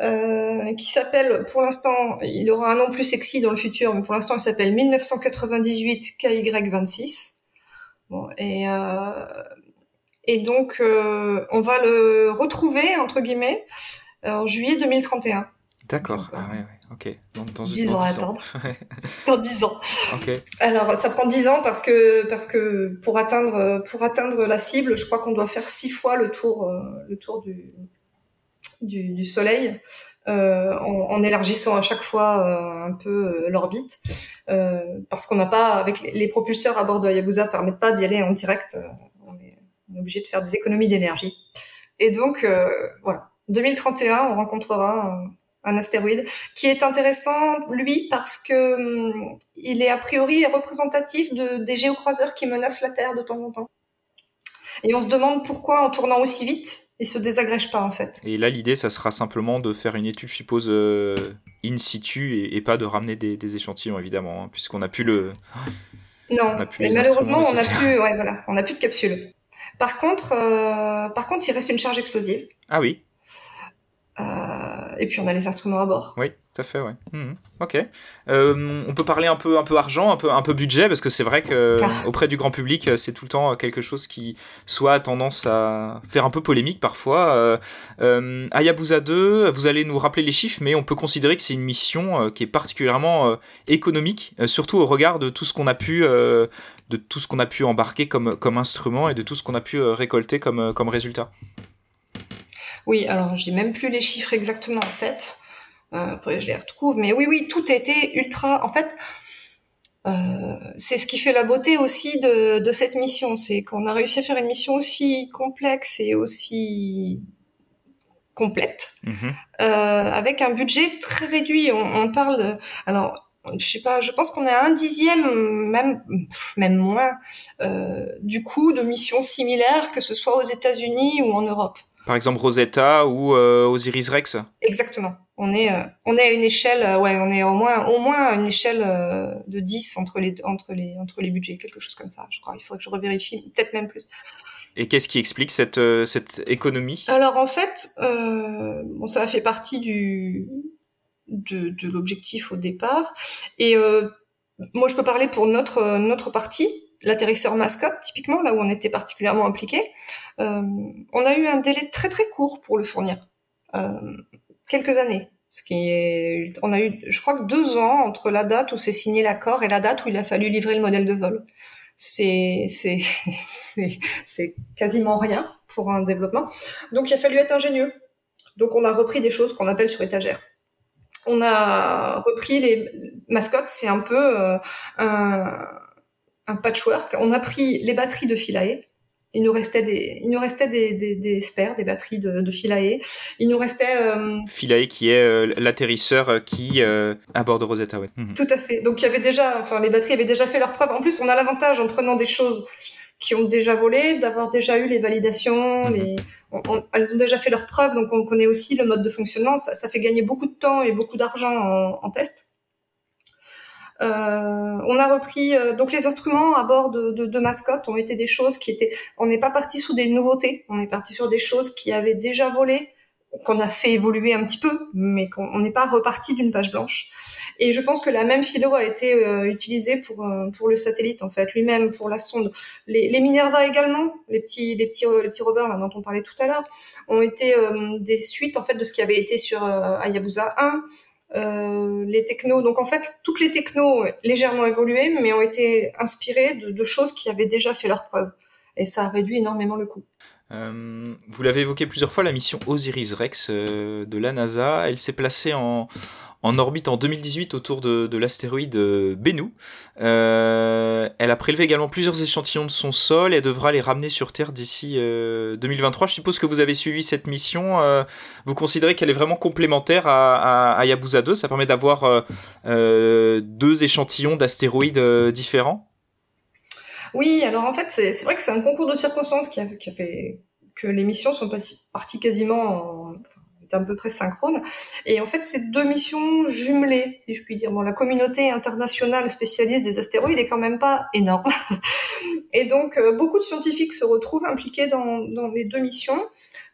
euh, qui s'appelle, pour l'instant, il aura un nom plus sexy dans le futur, mais pour l'instant, il s'appelle 1998 KY26. Bon, et, euh, et donc, euh, on va le retrouver, entre guillemets, en juillet 2031. D'accord. Ah, ouais, ouais. Ok. Donc, dans, 10 ans à attendre. <laughs> dans 10 ans. Ok. Alors, ça prend 10 ans parce que, parce que pour atteindre, pour atteindre la cible, je crois qu'on doit faire 6 fois le tour, euh, le tour du, du, du Soleil. Euh, en, en, élargissant à chaque fois euh, un peu euh, l'orbite, euh, parce qu'on n'a pas, avec les, les, propulseurs à bord de Hayabusa permettent pas d'y aller en direct. On est, on, est, obligé de faire des économies d'énergie. Et donc voilà, 2031, on rencontrera un astéroïde, qui est intéressant, lui, parce que hum, il est a priori représentatif de, des géocroiseurs qui menacent la Terre de temps en temps. Et on se demande pourquoi, en tournant aussi vite, il se désagrège pas, en fait. Et là, l'idée, ça sera simplement de faire une étude, je suppose, euh, in situ, et, pas de ramener des, échantillons, évidemment, hein, puisqu'on a plus le... Non, malheureusement, on n'a plus, ouais, voilà, on a plus de capsule. Par contre, euh, par contre, il reste une charge explosive. Ah oui. Euh, et puis on a les instruments à bord. Oui, tout à fait, ouais. Mhm. ok. Euh, on peut parler un peu, un peu argent, un peu, un peu budget, parce que c'est vrai que ah. auprès du grand public, c'est tout le temps quelque chose qui soit a tendance à faire un peu polémique parfois. Euh, Hayabusa 2, vous allez nous rappeler les chiffres, mais on peut considérer que c'est une mission qui est particulièrement économique, surtout au regard de tout ce qu'on a pu de tout ce qu'on a pu embarquer comme, comme instrument et de tout ce qu'on a pu récolter comme, comme résultat. Oui, alors j'ai même plus les chiffres exactement en tête. Euh, faudrait que je les retrouve. Mais oui, oui, tout a été ultra. En fait, euh, c'est ce qui fait la beauté aussi de, de cette mission, c'est qu'on a réussi à faire une mission aussi complexe et aussi complète, mhm. euh, avec un budget très réduit. On, on parle, de, alors je sais pas, je pense qu'on est à un dixième, même même moins, euh, du coût de missions similaires, que ce soit aux États-Unis ou en Europe. Par exemple Rosetta ou euh, Osiris Rex. Exactement. On est euh, on est à une échelle euh, ouais, on est au moins au moins à une échelle de 10 entre les entre les entre les budgets, quelque chose comme ça, je crois. Il faudrait que je revérifie, peut-être même plus. Et qu'est-ce qui explique cette cette économie? Alors en fait, bon ça a fait partie du de, de l'objectif au départ et moi je peux parler pour notre notre partie l'atterrisseur mascotte, typiquement, là où on était particulièrement impliqué, euh, on a eu un délai très très court pour le fournir. Euh, quelques années. Ce qui est, on a eu, je crois que deux ans entre la date où s'est signé l'accord et la date où il a fallu livrer le modèle de vol. C'est, c'est, <laughs> c'est, quasiment rien pour un développement. Donc il a fallu être ingénieux. Donc on a repris des choses qu'on appelle sur étagère. On a repris les mascottes, c'est un peu euh, un, un patchwork. On a pris les batteries de Philae. Il nous restait des, il nous restait des, des, des spares, des batteries de, de Philae. Il nous restait euh... Philae qui est euh, l'atterrisseur euh, qui euh, aborde Rosetta, ouais. Mhm. Tout à fait. Donc il y avait déjà, enfin les batteries avaient déjà fait leur preuve. En plus, on a l'avantage en prenant des choses qui ont déjà volé, d'avoir déjà eu les validations, mhm. les... elles ont déjà fait leur preuve, donc on connaît aussi le mode de fonctionnement. Ça, ça fait gagner beaucoup de temps et beaucoup d'argent en, en test. Euh, on a repris euh, donc les instruments à bord de, de, de ont été des choses qui étaient. On n'est pas parti sous des nouveautés. On est parti sur des choses qui avaient déjà volé, qu'on a fait évoluer un petit peu, mais qu'on n'est pas reparti d'une page blanche. Et je pense que la même philo a été euh, utilisée pour pour le satellite en fait lui-même, pour la sonde. Les, les, Minerva également, les petits les petits les petits rovers là dont on parlait tout à l'heure, ont été des suites en fait de ce qui avait été sur Hayabusa 1. Euh, les technos. Donc en fait, toutes les technos légèrement évoluées, mais ont été inspirées de, de, choses qui avaient déjà fait leur preuve. Et ça a réduit énormément le coût. Vous l'avez évoqué plusieurs fois, la mission Osiris-Rex de la NASA, elle s'est placée en, orbite en 2018 autour de, l'astéroïde euh, Bennu. Euh, elle a prélevé également plusieurs échantillons de son sol et devra les ramener sur Terre d'ici 2023. Euh, Je suppose que vous avez suivi cette mission. vous considérez qu'elle est vraiment complémentaire à, à, 2 Ça permet d'avoir deux échantillons d'astéroïdes différents Oui, alors en fait, c'est vrai que c'est un concours de circonstances qui a, fait que les missions sont parties quasiment en, à peu près synchrone. Et en fait, c'est deux missions jumelées, si je puis dire. Bon, la communauté internationale spécialiste des astéroïdes est quand même pas énorme. <laughs> Et donc, euh, beaucoup de scientifiques se retrouvent impliqués dans, dans les deux missions.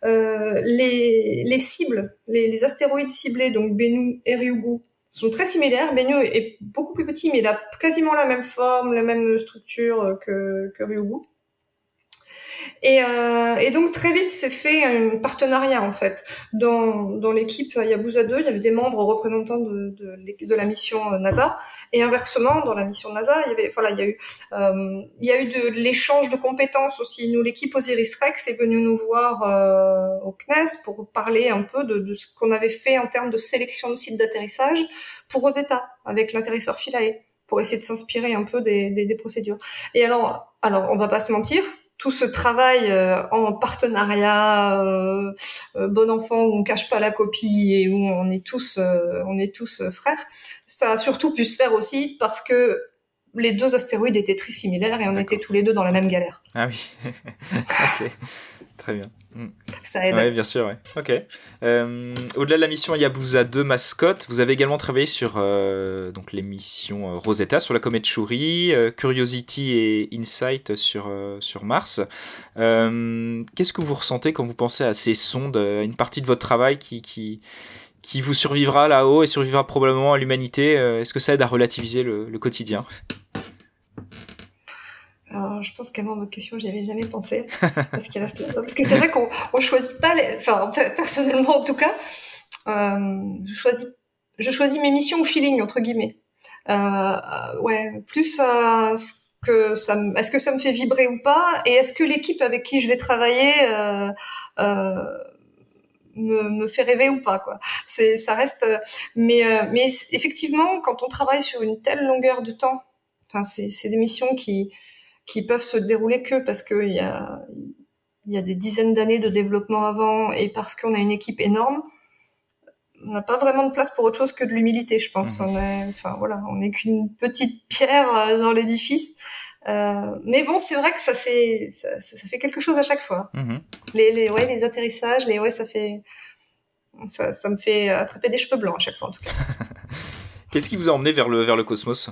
Euh, les, les, cibles, les, les, astéroïdes ciblés, donc Bennu et Ryugu, sont très similaires. Bennu est beaucoup plus petit, mais il a quasiment la même forme, la même structure que, que Ryugu. Et, euh, et, donc très vite, c'est fait un partenariat en fait. Dans, dans l'équipe Yabusa 2, il y avait des membres représentants de, de, de, la mission euh, NASA, et inversement, dans la mission NASA, il y avait, voilà, il y a eu, euh, il y a eu de l'échange de compétences aussi. Nous, l'équipe Osiris Rex est venue nous voir euh, au CNES pour parler un peu de, de ce qu'on avait fait en termes de sélection de sites d'atterrissage pour Rosetta avec l'atterrisseur Philae pour essayer de s'inspirer un peu des, des, des procédures. Et alors, alors, on va pas se mentir, tout ce travail euh, en partenariat, euh, euh, bon enfant où on cache pas la copie et où on est tous, on est tous frères, ça a surtout pu se faire aussi parce que les deux astéroïdes étaient très similaires et on était tous les deux dans la même galère. Ah oui, <laughs> ok, très bien. Hmm. Ça aide. Oui, bien sûr, ouais. Ok. Euh, au-delà de la mission Yabusa 2 mascotte, vous avez également travaillé sur euh, donc les missions euh, Rosetta sur la comète Chury, Curiosity et Insight sur, sur Mars. Qu'est-ce que vous ressentez quand vous pensez à ces sondes, à une partie de votre travail qui, qui, qui vous survivra là-haut et survivra probablement à l'humanité Est-ce que ça aide à relativiser le, le quotidien? Alors, je pense qu'avant votre question, j'y avais jamais pensé, <laughs> parce qu'il reste. Parce que c'est vrai qu'on on choisit pas les, enfin, personnellement, en tout cas, euh, je choisis, je choisis mes missions au feeling, entre guillemets. Euh, ouais, plus euh, ce que ça, est-ce que ça me fait vibrer ou pas, et est-ce que l'équipe avec qui je vais travailler, euh, euh, me, me, fait rêver ou pas quoi. C'est ça reste mais euh, mais effectivement quand on travaille sur une telle longueur de temps, enfin c'est c'est des missions qui qui peuvent se dérouler que parce qu'il y a, il y a des dizaines d'années de développement avant et parce qu'on a une équipe énorme, on n'a pas vraiment de place pour autre chose que de l'humilité, je pense. Mmh. On est, enfin voilà, on n'est qu'une petite <laughs> pierre euh, dans l'édifice. Euh, mais bon, c'est vrai que ça fait ça, ça, fait quelque chose à chaque fois. Mmh. Les, les ouais les atterrissages, les ouais ça fait ça, ça me fait attraper des cheveux blancs à chaque fois en tout cas. <laughs> Qu'est-ce qui vous a emmené vers le vers le cosmos?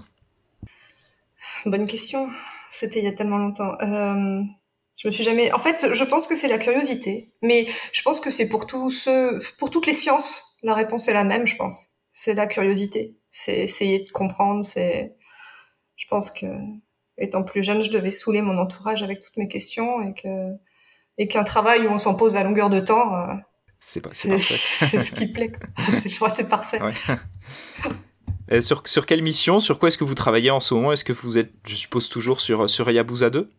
Bonne question. C'était il y a tellement longtemps. Euh, je me suis jamais. En fait, je pense que c'est la curiosité, mais je pense que c'est pour tous ceux, pour toutes les sciences, la réponse est la même. Je pense. C'est la curiosité. C'est essayer de comprendre. C'est. Je pense que étant plus jeune, je devais saouler mon entourage avec toutes mes questions et que et qu'un travail où on s'en pose à longueur de temps. Euh, c'est <laughs> ce qui plaît. <laughs> Je crois c'est parfait. Ouais. <laughs> Euh, sur, sur quelle mission Sur quoi est-ce que vous travaillez en ce moment? Est-ce que vous êtes, je suppose, toujours sur, sur Yabusa 2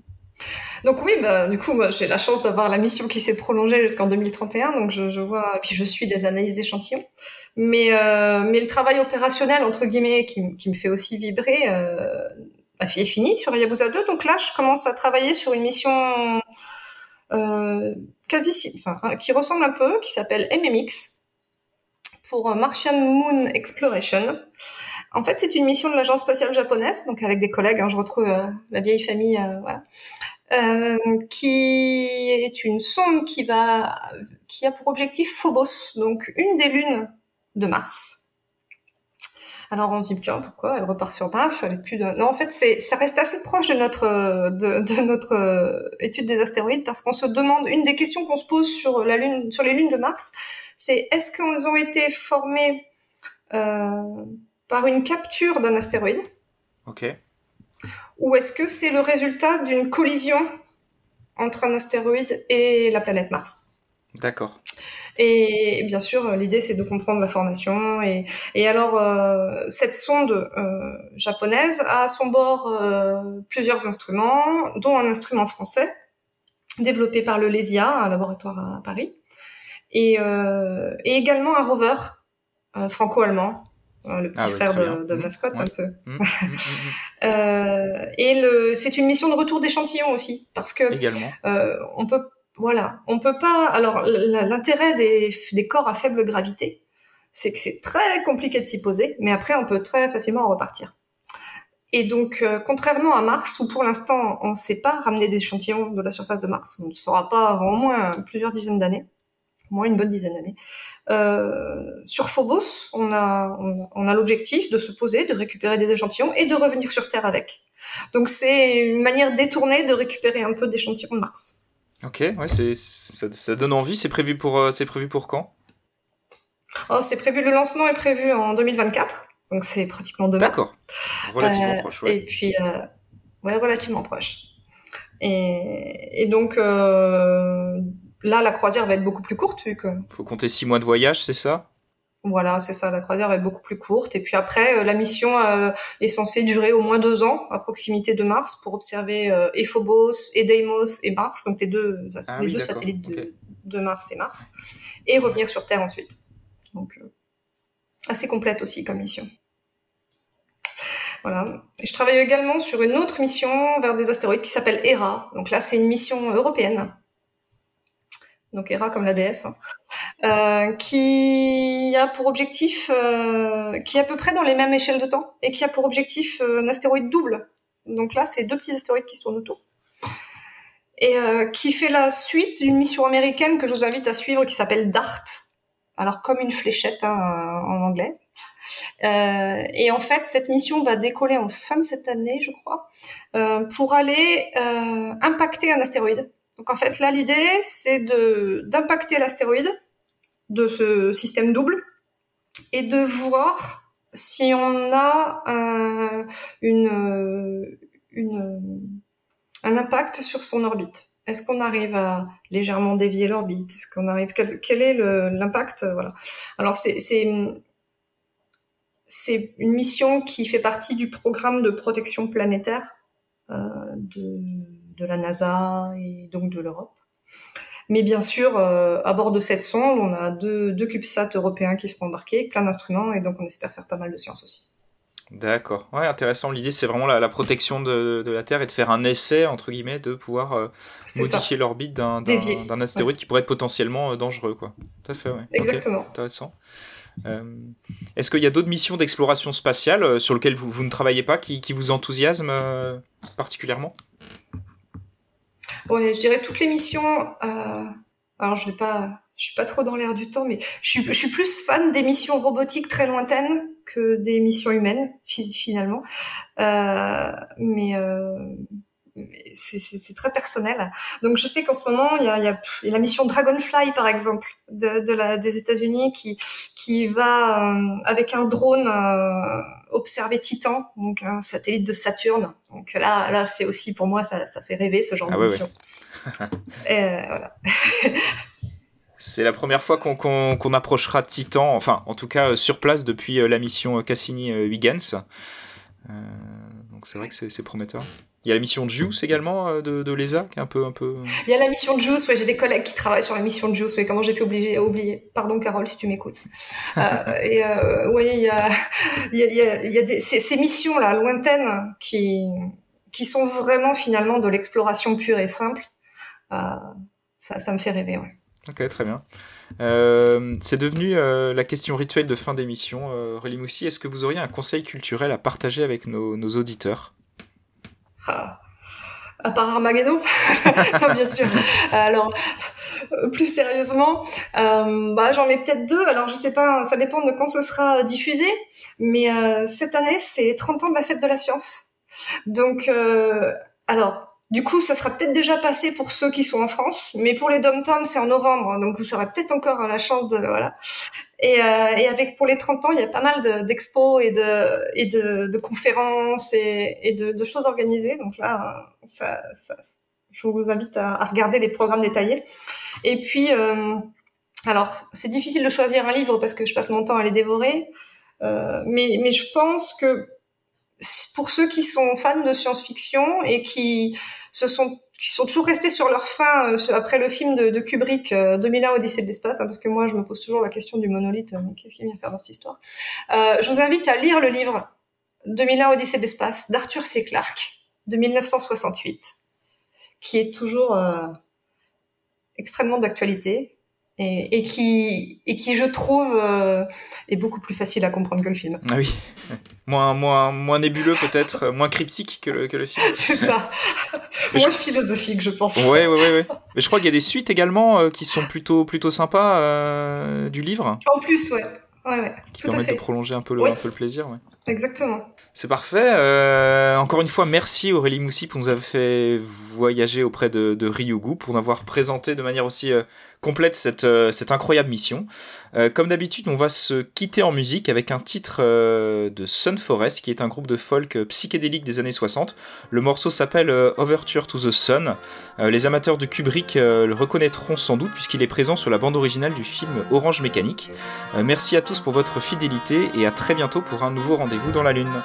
donc oui, bah, du coup, j'ai la chance d'avoir la mission qui s'est prolongée jusqu'en 2031, donc je, je vois, puis je suis des analyses d'échantillons. Mais, euh, mais le travail opérationnel, entre guillemets, qui, qui me fait aussi vibrer, euh, est fini sur Yabusa 2. Donc là, je commence à travailler sur une mission euh, quasi, enfin, qui ressemble un peu, qui s'appelle MMX, pour Martian Moon Exploration. En fait, c'est une mission de l'agence spatiale japonaise, donc avec des collègues, hein, je retrouve euh, la vieille famille, euh, voilà, euh, qui est une sonde qui va, qui a pour objectif Phobos, donc une des lunes de Mars. Alors on dit tiens pourquoi elle repart sur Mars elle est plus de... non en fait c'est ça reste assez proche de notre de, de notre étude des astéroïdes parce qu'on se demande une des questions qu'on se pose sur la lune sur les lunes de Mars c'est est-ce qu'elles ont été formées euh, par une capture d'un astéroïde Ok. Ou est-ce que c'est le résultat d'une collision entre un astéroïde et la planète Mars? D'accord. Et bien sûr, l'idée c'est de comprendre la formation. Et, et alors, euh, cette sonde euh, japonaise a à son bord euh, plusieurs instruments, dont un instrument français développé par le LESIA, un laboratoire à Paris, et, euh, et également un rover euh, franco-allemand, euh, le petit Ah frère de, de Mhm, Mascotte un peu. Mm, <laughs> mm, mm, mm. Euh, et c'est une mission de retour d'échantillons aussi, parce que euh, on peut, voilà, on peut pas. Alors l'intérêt des, corps à faible gravité, c'est que c'est très compliqué de s'y poser, mais après on peut très facilement en repartir. Et donc, euh, contrairement à Mars, où pour l'instant on ne sait pas ramener des échantillons de la surface de Mars, on ne saura pas avant au moins plusieurs dizaines d'années, au moins une bonne dizaine d'années. Euh, sur Phobos, on a, on a l'objectif de se poser, de récupérer des échantillons et de revenir sur Terre avec. Donc c'est une manière détournée de récupérer un peu d'échantillons de Mars. Ok, ouais, c'est, ça, ça donne envie. C'est prévu pour, euh, c'est prévu pour quand? Oh, c'est prévu, le lancement est prévu en 2024, donc c'est pratiquement demain. D'accord. Relativement Euh, proche, ouais. Et puis, euh, ouais, relativement proche. Et, et donc là, la croisière va être beaucoup plus courte, vu que Faut compter six mois de voyage, c'est ça? Voilà, c'est ça, la croisière être beaucoup plus courte. Et puis après, euh, la mission euh, est censée durer au moins deux ans à proximité de Mars pour observer euh, et Phobos, et Deimos et Mars, donc les deux, Ah les oui, deux d'accord, satellites de, Mars et Mars, et revenir sur Terre ensuite. Donc assez complète aussi comme mission. Voilà. Et je travaille également sur une autre mission vers des astéroïdes qui s'appelle ERA. Donc là, c'est une mission européenne. Donc ERA comme la déesse, hein. Euh, qui a pour objectif, euh, qui est à peu près dans les mêmes échelles de temps, et qui a pour objectif euh, un astéroïde double. Donc là, c'est deux petits astéroïdes qui se tournent autour. Et euh, qui fait la suite d'une mission américaine que je vous invite à suivre, qui s'appelle DART. Alors comme une fléchette hein, en anglais. Euh, et en fait, cette mission va décoller en fin de cette année, je crois, euh, pour aller euh, impacter un astéroïde. Donc en fait, là, l'idée, c'est de d'impacter l'astéroïde de ce système double et de voir si on a euh, une, un impact sur son orbite. Est-ce qu'on arrive à légèrement dévier l'orbite? Est-ce qu'on arrive quel, est l'impact? Voilà. Alors c'est une mission qui fait partie du programme de protection planétaire euh, de la NASA et donc de l'Europe. Mais bien sûr, euh, à bord de cette sonde, on a deux, deux CubeSats européens qui seront embarqués, plein d'instruments, et donc on espère faire pas mal de science aussi. D'accord. Ouais, intéressant. L'idée, c'est vraiment la, la protection de, de la Terre et de faire un essai, entre guillemets, de pouvoir euh, modifier l'orbite d'un, astéroïde qui pourrait être potentiellement euh, dangereux, quoi. Tout à fait, ouais. Exactement. intéressant. Euh, est-ce qu'il y a d'autres missions d'exploration spatiale sur lesquelles vous, vous ne travaillez pas qui, qui vous enthousiasment particulièrement? Ouais, je dirais toutes les missions. Euh, alors je vais pas, je suis pas trop dans l'air du temps, mais je suis, plus fan des missions robotiques très lointaines que des missions humaines fi- finalement. Euh, mais euh, c'est très personnel. Donc je sais qu'en ce moment il y a, la mission Dragonfly par exemple des États-Unis qui qui va euh, avec un drone euh, observer Titan, donc un satellite de Saturne. Donc là là c'est aussi pour moi ça, ça fait rêver ce genre Ah de ouais, mission. <laughs> Euh, voilà. <laughs> C'est la première fois qu'on, approchera Titan, enfin, en tout cas, euh, sur place depuis euh, la mission Cassini-Huygens. Euh, donc c'est vrai que c'est, prometteur. Il y a la mission JUICE également euh, de, de l'ESA, qui est un peu... Un peu... Il y a la mission de Juice, ouais, j'ai des collègues qui travaillent sur la mission de Juice, ouais, comment j'ai pu oublier, oublier. Pardon Carole si tu m'écoutes. Euh, <laughs> et euh, ouais, il y a, il y a, il y a, il y a des, ces, ces missions-là, lointaines, qui, qui sont vraiment finalement de l'exploration pure et simple. Euh, ça, ça me fait rêver, ouais. Ok, très bien. Euh, c'est devenu euh, la question rituelle de fin d'émission. Euh, Aurélie Moussi, est-ce que vous auriez un conseil culturel à partager avec nos, nos auditeurs? Ah. À part Armageddon, <laughs> bien sûr. Alors, plus sérieusement, euh, bah, j'en ai peut-être deux. Alors, je sais pas, ça dépend de quand ce sera diffusé. Mais euh, cette année, c'est 30 ans de la fête de la science. Donc, euh, alors, du coup, ça sera peut-être déjà passé pour ceux qui sont en France, mais pour les dom-toms, c'est en novembre, donc vous aurez peut-être encore la chance de voilà. Et, euh, et avec pour les 30 ans, il y a pas mal de- d'expos et de et de, de conférences et, et de, de choses organisées. Donc là, ça, ça, je vous invite à, à regarder les programmes détaillés. Et puis, euh, alors, c'est difficile de choisir un livre parce que je passe mon temps à les dévorer, euh, mais mais je pense que pour ceux qui sont fans de science-fiction et qui se sont qui sont toujours restés sur leur fin euh, après le film de, Kubrick, 2001 Odyssée de l'espace, hein, parce que moi je me pose toujours la question du monolithe, qu'est-ce qu'il vient faire dans cette histoire? Je vous invite à lire le livre 2001 Odyssée de l'espace d'Arthur C. Clarke de 1968, qui est toujours extrêmement d'actualité et, et, qui, et qui, je trouve, euh, est beaucoup plus facile à comprendre que le film. Ah oui, <laughs> moins, moins, moins nébuleux peut-être, euh, moins cryptique que le, que le film. <laughs> C'est ça, <laughs> moins philosophique je pense. Ouais, ouais, ouais, ouais. Mais je crois qu'il y a des suites également euh, qui sont plutôt, plutôt sympas euh, du livre. En plus, ouais. ouais, ouais. Qui permettent de prolonger un peu le, un peu le plaisir. Ouais. Exactement. C'est parfait. Euh, encore une fois, merci Aurélie Moussi pour nous avoir fait voyager auprès de, Ryugu, pour nous avoir présenté de manière aussi euh, complète cette, euh, cette incroyable mission. Comme d'habitude, on va se quitter en musique avec un titre de Sun Forest, qui est un groupe de folk psychédélique des années 60. Le morceau s'appelle Overture to the Sun. les amateurs de Kubrick le reconnaîtront sans doute puisqu'il est présent sur la bande originale du film Orange Mécanique. merci à tous pour votre fidélité et à très bientôt pour un nouveau rendez-vous dans la Lune.